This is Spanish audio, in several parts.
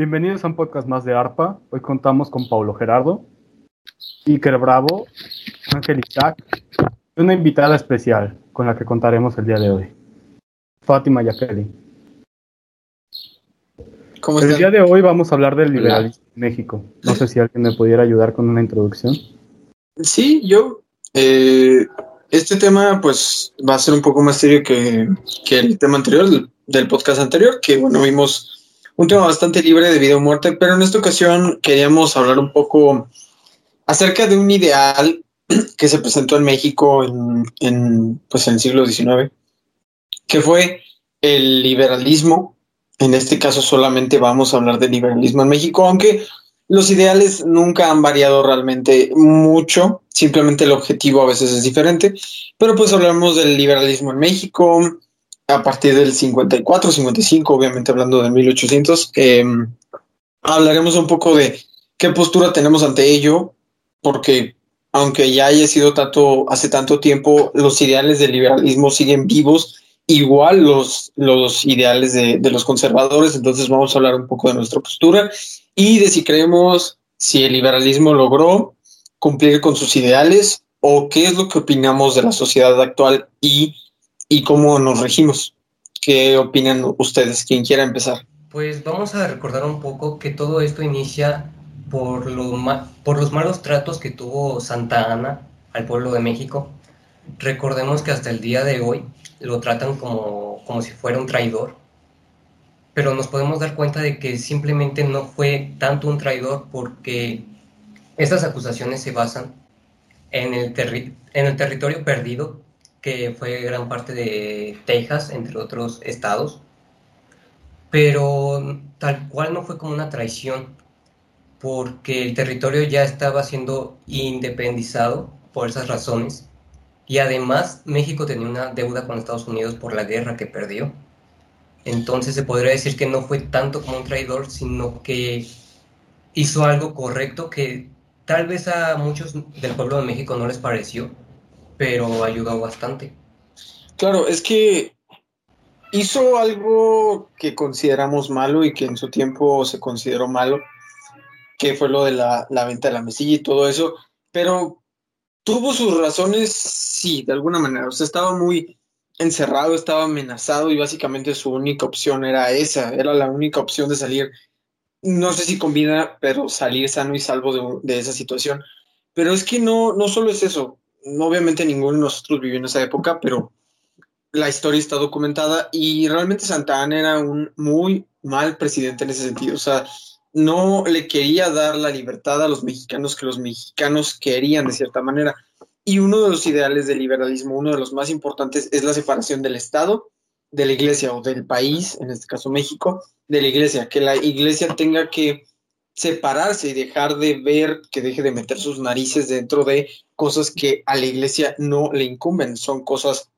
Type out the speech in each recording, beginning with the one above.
Bienvenidos a un podcast más de ARPA. Hoy contamos con Paulo Gerardo, Iker Bravo, Ángel Isaac y una invitada especial con la que contaremos el día de hoy, Fátima Yakeli. ¿Cómo El están? día de hoy vamos a hablar del liberalismo en México. No sé si alguien me pudiera ayudar con una introducción. Sí, yo. eh, este tema, pues, va a ser un poco más serio que, que el tema anterior, del, del podcast anterior, que, bueno, vimos un tema bastante libre de vida o muerte, pero en esta ocasión queríamos hablar un poco acerca de un ideal que se presentó en México en, pues, en el siglo XIX, que fue el liberalismo. En este caso solamente vamos a hablar del liberalismo en México, aunque los ideales nunca han variado realmente mucho, simplemente el objetivo a veces es diferente, pero pues hablamos del liberalismo en México a partir del 54, 55, obviamente hablando de 1800. eh, hablaremos un poco de qué postura tenemos ante ello, porque aunque ya haya sido tanto, hace tanto tiempo, los ideales del liberalismo siguen vivos, igual los, los ideales de, de los conservadores, entonces vamos a hablar un poco de nuestra postura y de si creemos si el liberalismo logró cumplir con sus ideales o qué es lo que opinamos de la sociedad actual y, y cómo nos regimos. ¿Qué opinan ustedes? Quien quiera empezar. Pues vamos a recordar un poco que todo esto inicia por, lo por los malos tratos que tuvo Santa Ana al pueblo de México. Recordemos que hasta el día de hoy lo tratan como, como si fuera un traidor, pero nos podemos dar cuenta de que simplemente no fue tanto un traidor porque estas acusaciones se basan en el, en el territorio perdido, que fue gran parte de Texas, entre otros estados. Pero tal cual no fue como una traición, porque el territorio ya estaba siendo independizado por esas razones, y además México tenía una deuda con Estados Unidos por la guerra que perdió. Entonces se podría decir que no fue tanto como un traidor, sino que hizo algo correcto que tal vez a muchos del pueblo de México no les pareció, pero ayudó bastante. Claro, es que hizo algo que consideramos malo y que en su tiempo se consideró malo, que fue lo de la, la venta de la mesilla y todo eso, pero tuvo sus razones, sí, de alguna manera. O sea, estaba muy encerrado, estaba amenazado y básicamente su única opción era esa, era la única opción de salir, no sé si combina, pero salir sano y salvo de, de esa situación. Pero es que no, no solo es eso, obviamente ninguno de nosotros vivió en esa época, pero la historia está documentada y realmente Santa Ana era un muy mal presidente en ese sentido. O sea, no le quería dar la libertad a los mexicanos que los mexicanos querían de cierta manera. Y uno de los ideales del liberalismo, uno de los más importantes, es la separación del Estado, de la iglesia o del país, en este caso México, de la iglesia, que la iglesia tenga que separarse y dejar de ver, que deje de meter sus narices dentro de cosas que a la iglesia no le incumben, son cosas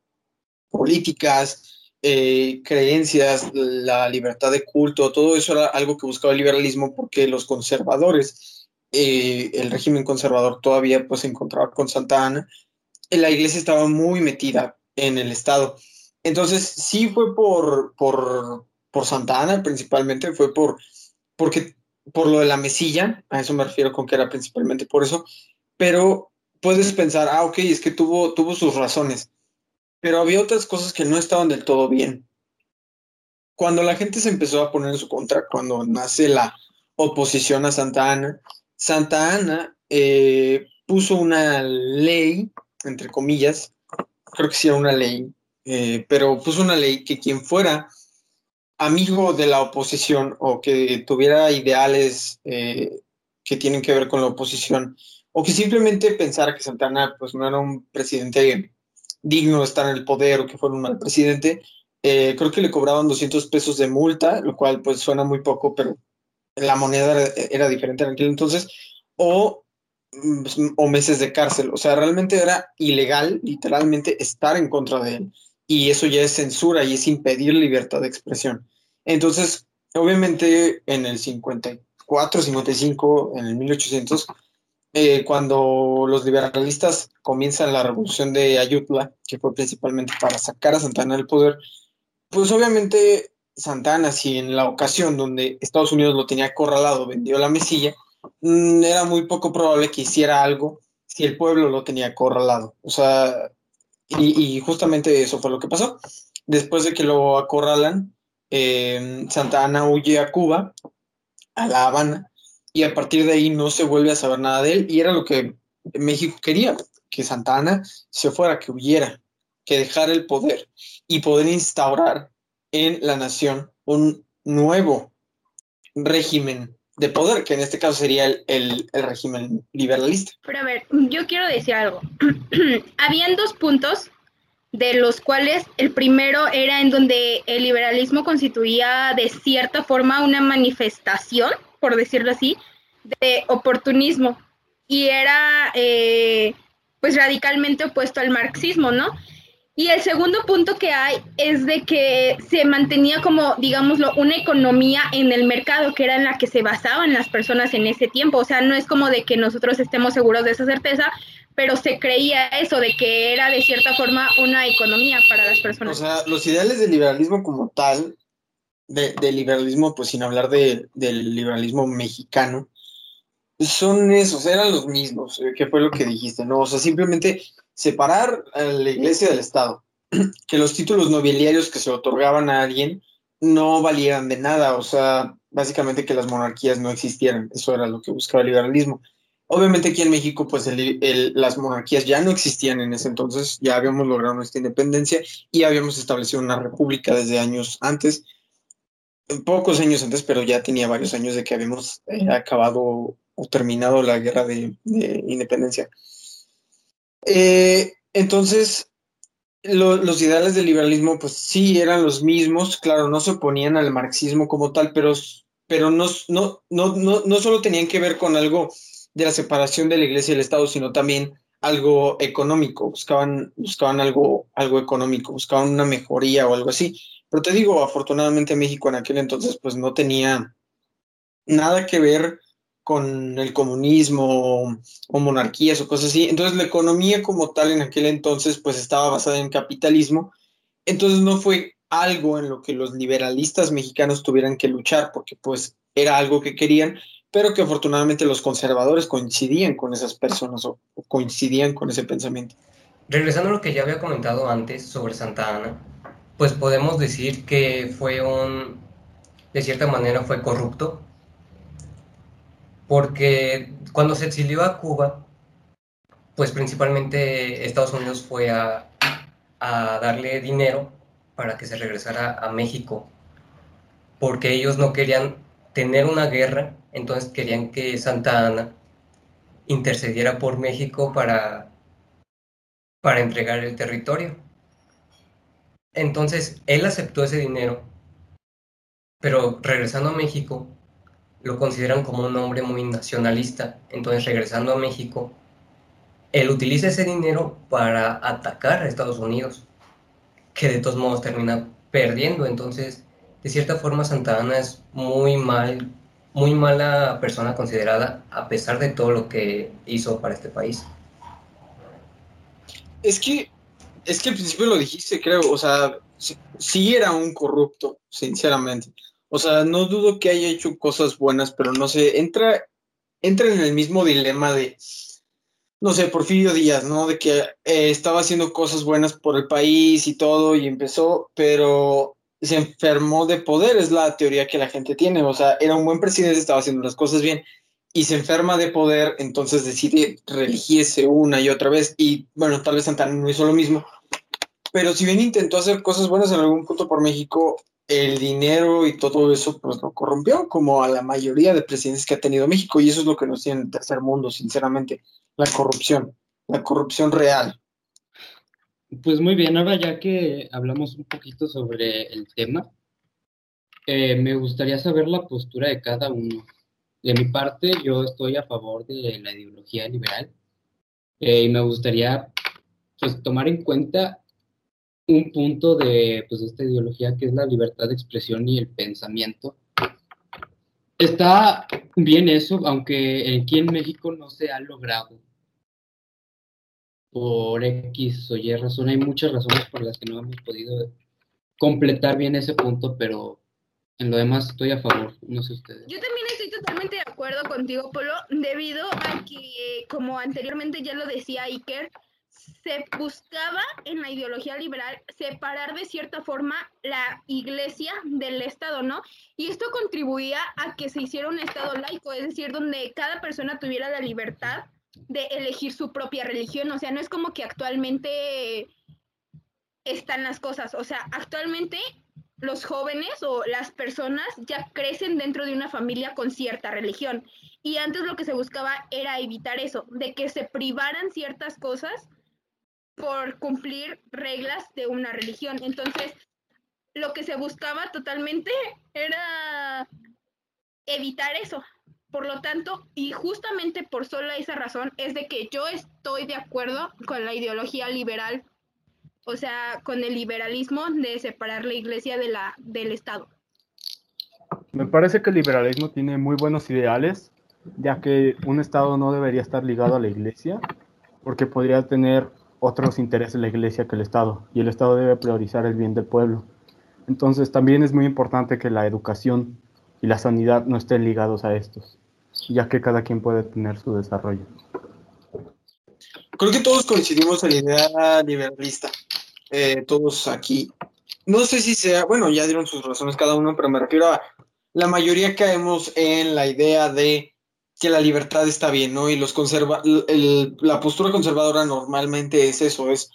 políticas, eh, creencias, la libertad de culto, todo eso era algo que buscaba el liberalismo porque los conservadores, eh, el régimen conservador todavía pues se encontraba con Santa Ana, la iglesia estaba muy metida en el Estado. Entonces sí fue por, por, por Santa Ana principalmente, fue por, porque, por lo de la mesilla, a eso me refiero con que era principalmente por eso, pero puedes pensar, ah, ok, es que tuvo, tuvo sus razones pero había otras cosas que no estaban del todo bien. Cuando la gente se empezó a poner en su contra, cuando nace la oposición a Santa Ana, Santa Ana eh, puso una ley, entre comillas, creo que sí era una ley, eh, pero puso una ley que quien fuera amigo de la oposición o que tuviera ideales eh, que tienen que ver con la oposición, o que simplemente pensara que Santa Ana pues, no era un presidente digno de estar en el poder o que fuera un mal presidente, eh, creo que le cobraban 200 pesos de multa, lo cual pues suena muy poco, pero la moneda era, era diferente en aquel entonces, o, mm, o meses de cárcel. O sea, realmente era ilegal, literalmente, estar en contra de él. Y eso ya es censura y es impedir libertad de expresión. Entonces, obviamente, en el 54, 55, en el 1800, eh, cuando los liberalistas comienzan la revolución de Ayutla, que fue principalmente para sacar a Santana del poder, pues obviamente Santana, si en la ocasión donde Estados Unidos lo tenía acorralado, vendió la mesilla, mm, era muy poco probable que hiciera algo si el pueblo lo tenía acorralado. O sea, y, justamente eso fue lo que pasó. Después de que lo acorralan, eh, Santa Ana huye a Cuba, a La Habana, y a partir de ahí no se vuelve a saber nada de él, y era lo que México quería, que Santa Ana se fuera, que huyera, que dejara el poder y poder instaurar en la nación un nuevo régimen de poder, que en este caso sería el, régimen liberalista. Pero a ver, yo quiero decir algo. Habían dos puntos de los cuales el primero era en donde el liberalismo constituía de cierta forma una manifestación, por decirlo así, de oportunismo y era eh, pues radicalmente opuesto al marxismo, ¿no? Y el segundo punto que hay es de que se mantenía como, digámoslo, una economía en el mercado que era en la que se basaban las personas en ese tiempo. O sea, no es como de que nosotros estemos seguros de esa certeza, pero se creía eso, de que era de cierta forma una economía para las personas. O sea, los ideales del liberalismo como tal, del liberalismo, pues sin hablar del liberalismo mexicano, son esos, eran los mismos, eh, que fue lo que dijiste, ¿no? O sea, simplemente separar a la iglesia del Estado, que los títulos nobiliarios que se otorgaban a alguien no valieran de nada, o sea, básicamente que las monarquías no existieran, eso era lo que buscaba el liberalismo. Obviamente aquí en México, pues las monarquías ya no existían en ese entonces, ya habíamos logrado nuestra independencia y habíamos establecido una república desde años antes, pocos años antes, pero ya tenía varios años de que habíamos eh, acabado o terminado la guerra de independencia. Eh, entonces, los ideales del liberalismo, pues sí, eran los mismos, claro, no se oponían al marxismo como tal, pero, pero no, no, no, no, solo tenían que ver con algo de la separación de la iglesia y el Estado, sino también algo económico, buscaban, buscaban algo, algo económico, buscaban una mejoría o algo así. Pero te digo, afortunadamente México en aquel entonces pues no tenía nada que ver con el comunismo o monarquías o cosas así. Entonces la economía como tal en aquel entonces pues estaba basada en capitalismo. Entonces no fue algo en lo que los liberalistas mexicanos tuvieran que luchar porque pues era algo que querían, pero que afortunadamente los conservadores coincidían con esas personas o, coincidían con ese pensamiento. Regresando a lo que ya había comentado antes sobre Santa Ana, pues podemos decir que fue un, de cierta manera fue corrupto, porque cuando se exilió a Cuba, pues principalmente Estados Unidos fue a, darle dinero para que se regresara a México, porque ellos no querían tener una guerra, entonces querían que Santa Ana intercediera por México para, para entregar el territorio. Entonces, él aceptó ese dinero, pero regresando a México, lo consideran como un hombre muy nacionalista. Entonces, regresando a México, él utiliza ese dinero para atacar a Estados Unidos, que de todos modos termina perdiendo. Entonces, de cierta forma, Santa Ana es muy mal, muy mala persona considerada, a pesar de todo lo que hizo para este país. Es que, es que al principio lo dijiste, creo, o sea, sí era un corrupto, sinceramente. O sea, no dudo que haya hecho cosas buenas, pero no sé, entra, entra en el mismo dilema de, no sé, Porfirio Díaz, ¿no? De que eh, estaba haciendo cosas buenas por el país y todo, y empezó, pero se enfermó de poder, es la teoría que la gente tiene. O sea, era un buen presidente, estaba haciendo las cosas bien, y se enferma de poder, entonces decide reelegirse una y otra vez. Y bueno, tal vez Santana no hizo lo mismo. Pero si bien intentó hacer cosas buenas en algún punto por México, el dinero y todo eso pues lo corrompió como a la mayoría de presidentes que ha tenido México y eso es lo que nos tiene en el tercer mundo, sinceramente, la corrupción, la corrupción real. Pues muy bien, ahora ya que hablamos un poquito sobre el tema, eh, me gustaría saber la postura de cada uno. De mi parte, yo estoy a favor de la ideología liberal eh, y me gustaría pues tomar en cuenta un punto de pues, esta ideología que es la libertad de expresión y el pensamiento. Está bien eso, aunque aquí en México no se ha logrado. Por X o Y razón, hay muchas razones por las que no hemos podido completar bien ese punto, pero En lo demás estoy a favor, no sé ustedes. Yo también estoy totalmente de acuerdo contigo, Polo, debido a que, como anteriormente ya lo decía Iker, se buscaba en la ideología liberal separar de cierta forma la iglesia del Estado, ¿no? Y esto contribuía a que se hiciera un Estado laico, es decir, donde cada persona tuviera la libertad de elegir su propia religión. O sea, no es como que actualmente están las cosas. O sea, actualmente los jóvenes o las personas ya crecen dentro de una familia con cierta religión. Y antes lo que se buscaba era evitar eso, de que se privaran ciertas cosas por cumplir reglas de una religión. Entonces, lo que se buscaba totalmente era evitar eso. Por lo tanto, y justamente por sola esa razón, es de que yo estoy de acuerdo con la ideología liberal, o sea, con el liberalismo de separar la iglesia de la, del Estado. Me parece que el liberalismo tiene muy buenos ideales, ya que un Estado no debería estar ligado a la iglesia, porque podría tener otros intereses la iglesia que el Estado, y el Estado debe priorizar el bien del pueblo. Entonces también es muy importante que la educación y la sanidad no estén ligados a estos, ya que cada quien puede tener su desarrollo. Creo que todos coincidimos en la idea liberalista, eh, todos aquí. No sé si sea, bueno, ya dieron sus razones cada uno, pero me refiero a la mayoría caemos en la idea de que la libertad está bien, ¿no? Y los conserva, la postura conservadora normalmente es eso, es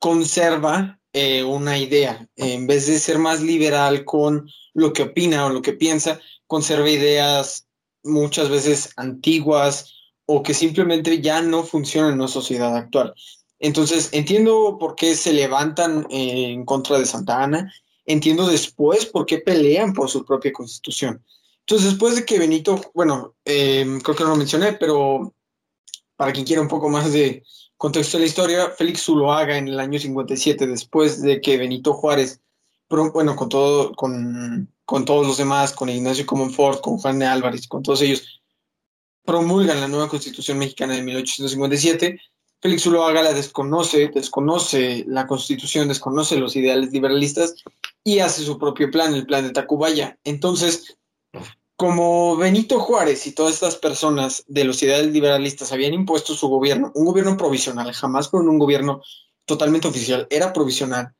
conserva eh, una idea, en vez de ser más liberal con lo que opina o lo que piensa, conserva ideas muchas veces antiguas o que simplemente ya no funcionan en la sociedad actual. Entonces, entiendo por qué se levantan en contra de Santa Ana, entiendo después por qué pelean por su propia constitución. Entonces, después de que Benito, bueno, em, creo que no lo mencioné, pero para quien quiera un poco más de contexto de la historia, Félix Zuloaga en el año 57, después de que Benito Juárez, bueno, con, todo, con, con todos los demás, con Ignacio Comonfort, con Juan de Álvarez, con todos ellos, promulgan la nueva constitución mexicana de 1857, Félix Zuloaga la desconoce, desconoce la constitución, desconoce los ideales liberalistas y hace su propio plan, el plan de Tacubaya. Entonces, como Benito Juárez y todas estas personas de los ideales liberalistas habían impuesto su gobierno, un gobierno provisional, jamás con un gobierno totalmente oficial, era provisional.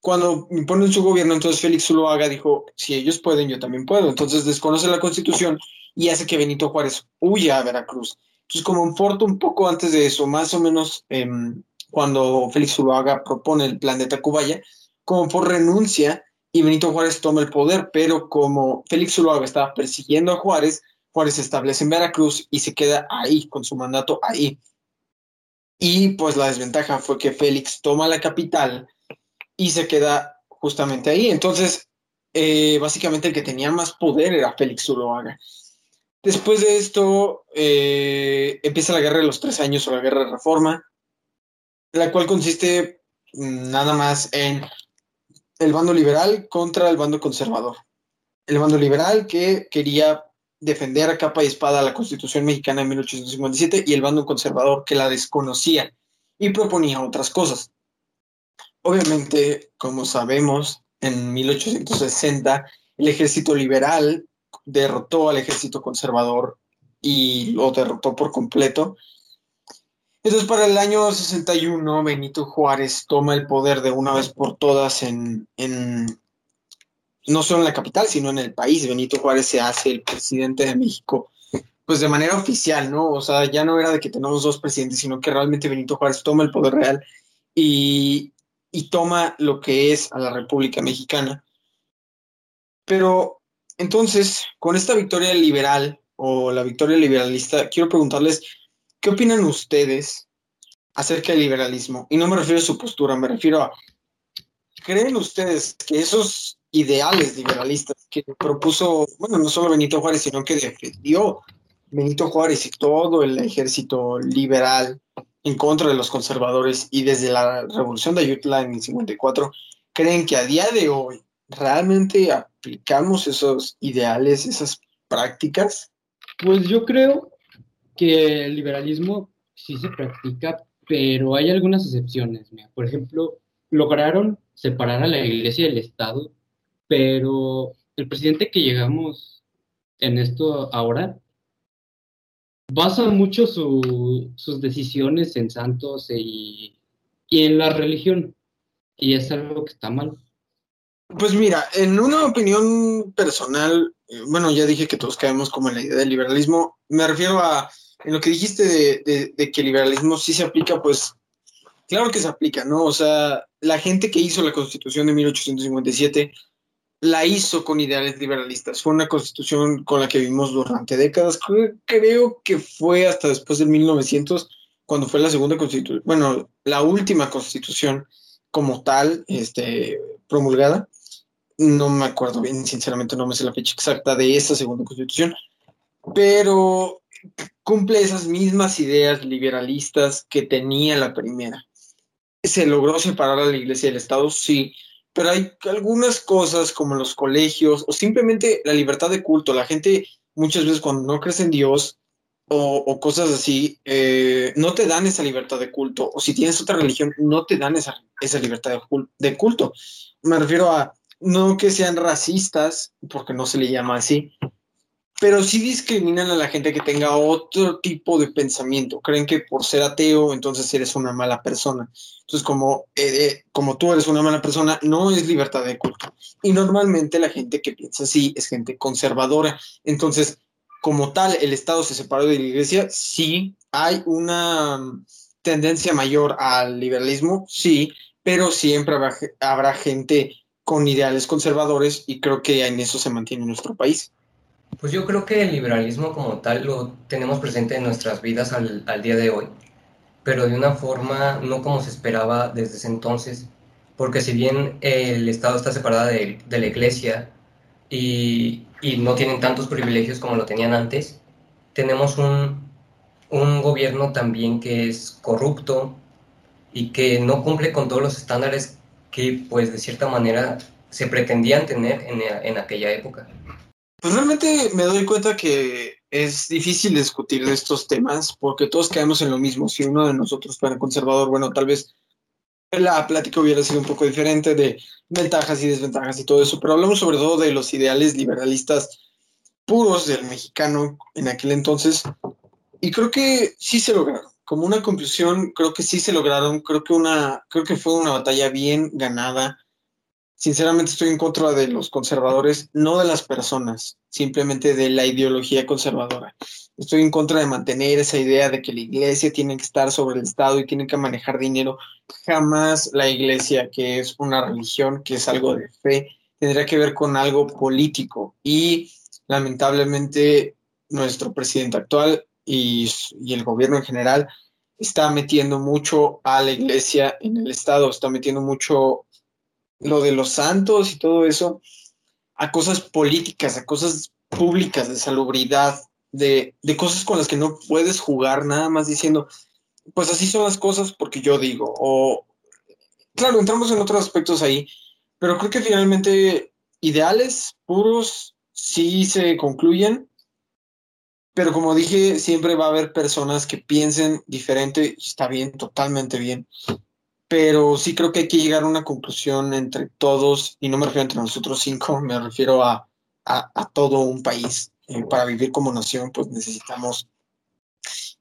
Cuando imponen su gobierno, entonces Félix Zuloaga dijo, si ellos pueden, yo también puedo. Entonces desconoce la constitución y hace que Benito Juárez huya a Veracruz. Entonces, como Porto, un poco antes de eso, más o menos em, cuando Félix Zuloaga propone el plan de Tacubaya, como por renuncia y Benito Juárez toma el poder, pero como Félix Zuloaga estaba persiguiendo a Juárez, Juárez se establece en Veracruz y se queda ahí, con su mandato ahí. Y pues la desventaja fue que Félix toma la capital y se queda justamente ahí. Entonces, eh, básicamente el que tenía más poder era Félix Zuloaga. Después de esto, eh, empieza la guerra de los tres años o la guerra de reforma, la cual consiste mm, nada más en el bando liberal contra el bando conservador. El bando liberal que quería defender a capa y espada la Constitución mexicana de 1857 y el bando conservador que la desconocía y proponía otras cosas. Obviamente, como sabemos, en 1860 el ejército liberal derrotó al ejército conservador y lo derrotó por completo entonces, para el año 61, Benito Juárez toma el poder de una vez por todas en, no solo en la capital, sino en el país. Benito Juárez se hace el presidente de México, pues de manera oficial, ¿no? O sea, ya no era de que tenemos dos presidentes, sino que realmente Benito Juárez toma el poder real y, y toma lo que es a la República Mexicana. Pero entonces, con esta victoria liberal o la victoria liberalista, quiero preguntarles ¿Qué opinan ustedes acerca del liberalismo? Y no me refiero a su postura, me refiero a, ¿creen ustedes que esos ideales liberalistas que propuso, bueno, no solo Benito Juárez, sino que defendió Benito Juárez y todo el ejército liberal en contra de los conservadores y desde la revolución de Ayutla en el 54, creen que a día de hoy realmente aplicamos esos ideales, esas prácticas? Pues yo creo que el liberalismo sí se practica, pero hay algunas excepciones. Por ejemplo, lograron separar a la iglesia del Estado, pero el presidente que llegamos en esto ahora basa mucho sus decisiones en santos y, y en la religión. Y es algo que está mal. Pues mira, en una opinión personal, eh, bueno, ya dije que todos caemos como en la idea del liberalismo. Me refiero a, en lo que dijiste de, de, que el liberalismo sí se aplica, pues claro que se aplica, ¿no? O sea, la gente que hizo la constitución de 1857 la hizo con ideales liberalistas. Fue una constitución con la que vivimos durante décadas. Creo que fue hasta después del 1900, cuando fue la segunda constitución, bueno, la última constitución como tal, este, promulgada. No me acuerdo bien, sinceramente no me sé la fecha exacta de esa segunda constitución, pero cumple esas mismas ideas liberalistas que tenía la primera. ¿Se logró separar a la iglesia del Estado? Sí, pero hay algunas cosas como los colegios o simplemente la libertad de culto. La gente muchas veces cuando no crees en Dios o, cosas así, eh, no te dan esa libertad de culto. O si tienes otra religión, no te dan esa, esa libertad de, culto. Me refiero a no que sean racistas, porque no se le llama así, pero sí discriminan a la gente que tenga otro tipo de pensamiento. Creen que por ser ateo, entonces eres una mala persona. Entonces, como, eh, eh, como tú eres una mala persona, no es libertad de culto. Y normalmente la gente que piensa así es gente conservadora. Entonces, como tal, el Estado se separó de la iglesia, sí, hay una mm, tendencia mayor al liberalismo, sí, pero siempre habrá, gente con ideales conservadores y creo que en eso se mantiene nuestro país. Pues yo creo que el liberalismo como tal lo tenemos presente en nuestras vidas al, día de hoy, pero de una forma no como se esperaba desde ese entonces, porque si bien el Estado está separado de, de la Iglesia y, y no tienen tantos privilegios como lo tenían antes. Tenemos un, un gobierno también que es corrupto y que no cumple con todos los estándares que, pues, de cierta manera se pretendían tener en, en aquella época. Pues realmente me doy cuenta que es difícil discutir de estos temas porque todos caemos en lo mismo. Si uno de nosotros fuera conservador, bueno, tal vez la plática hubiera sido un poco diferente de ventajas y desventajas y todo eso, pero hablamos sobre todo de los ideales liberalistas puros del mexicano en aquel entonces y creo que sí se lograron. Como una conclusión, creo que sí se lograron, creo que una creo que fue una batalla bien ganada. Sinceramente estoy en contra de los conservadores, no de las personas, simplemente de la ideología conservadora. Estoy en contra de mantener esa idea de que la iglesia tiene que estar sobre el Estado y tiene que manejar dinero. Jamás la iglesia, que es una religión, que es algo de fe, tendría que ver con algo político. Y lamentablemente nuestro presidente actual y, y el gobierno en general está metiendo mucho a la iglesia en el Estado, está metiendo mucho lo de los santos y todo eso a cosas políticas, a cosas públicas de salubridad, de, cosas con las que no puedes jugar nada más diciendo, pues así son las cosas porque yo digo, o claro, entramos en otros aspectos ahí, pero creo que finalmente ideales puros sí se concluyen, pero como dije, siempre va a haber personas que piensen diferente, y está bien, totalmente bien, pero sí creo que hay que llegar a una conclusión entre todos, y no me refiero entre nosotros cinco, me refiero a todo un país. Eh, para vivir como nación, pues necesitamos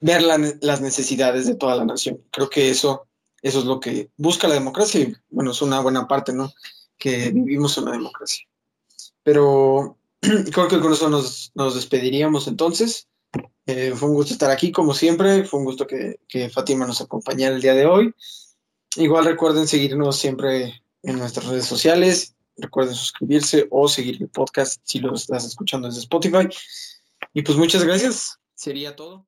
ver las necesidades de toda la nación. Creo que eso, eso es lo que busca la democracia y bueno, es una buena parte, ¿no? Que vivimos en una democracia. Pero creo que con eso nos, nos despediríamos entonces. Eh, fue un gusto estar aquí, como siempre. Fue un gusto que, que Fátima nos acompañara el día de hoy. Igual recuerden seguirnos siempre en nuestras redes sociales Recuerden suscribirse o seguir el podcast si lo estás escuchando desde Spotify. Y pues muchas gracias. Sería todo.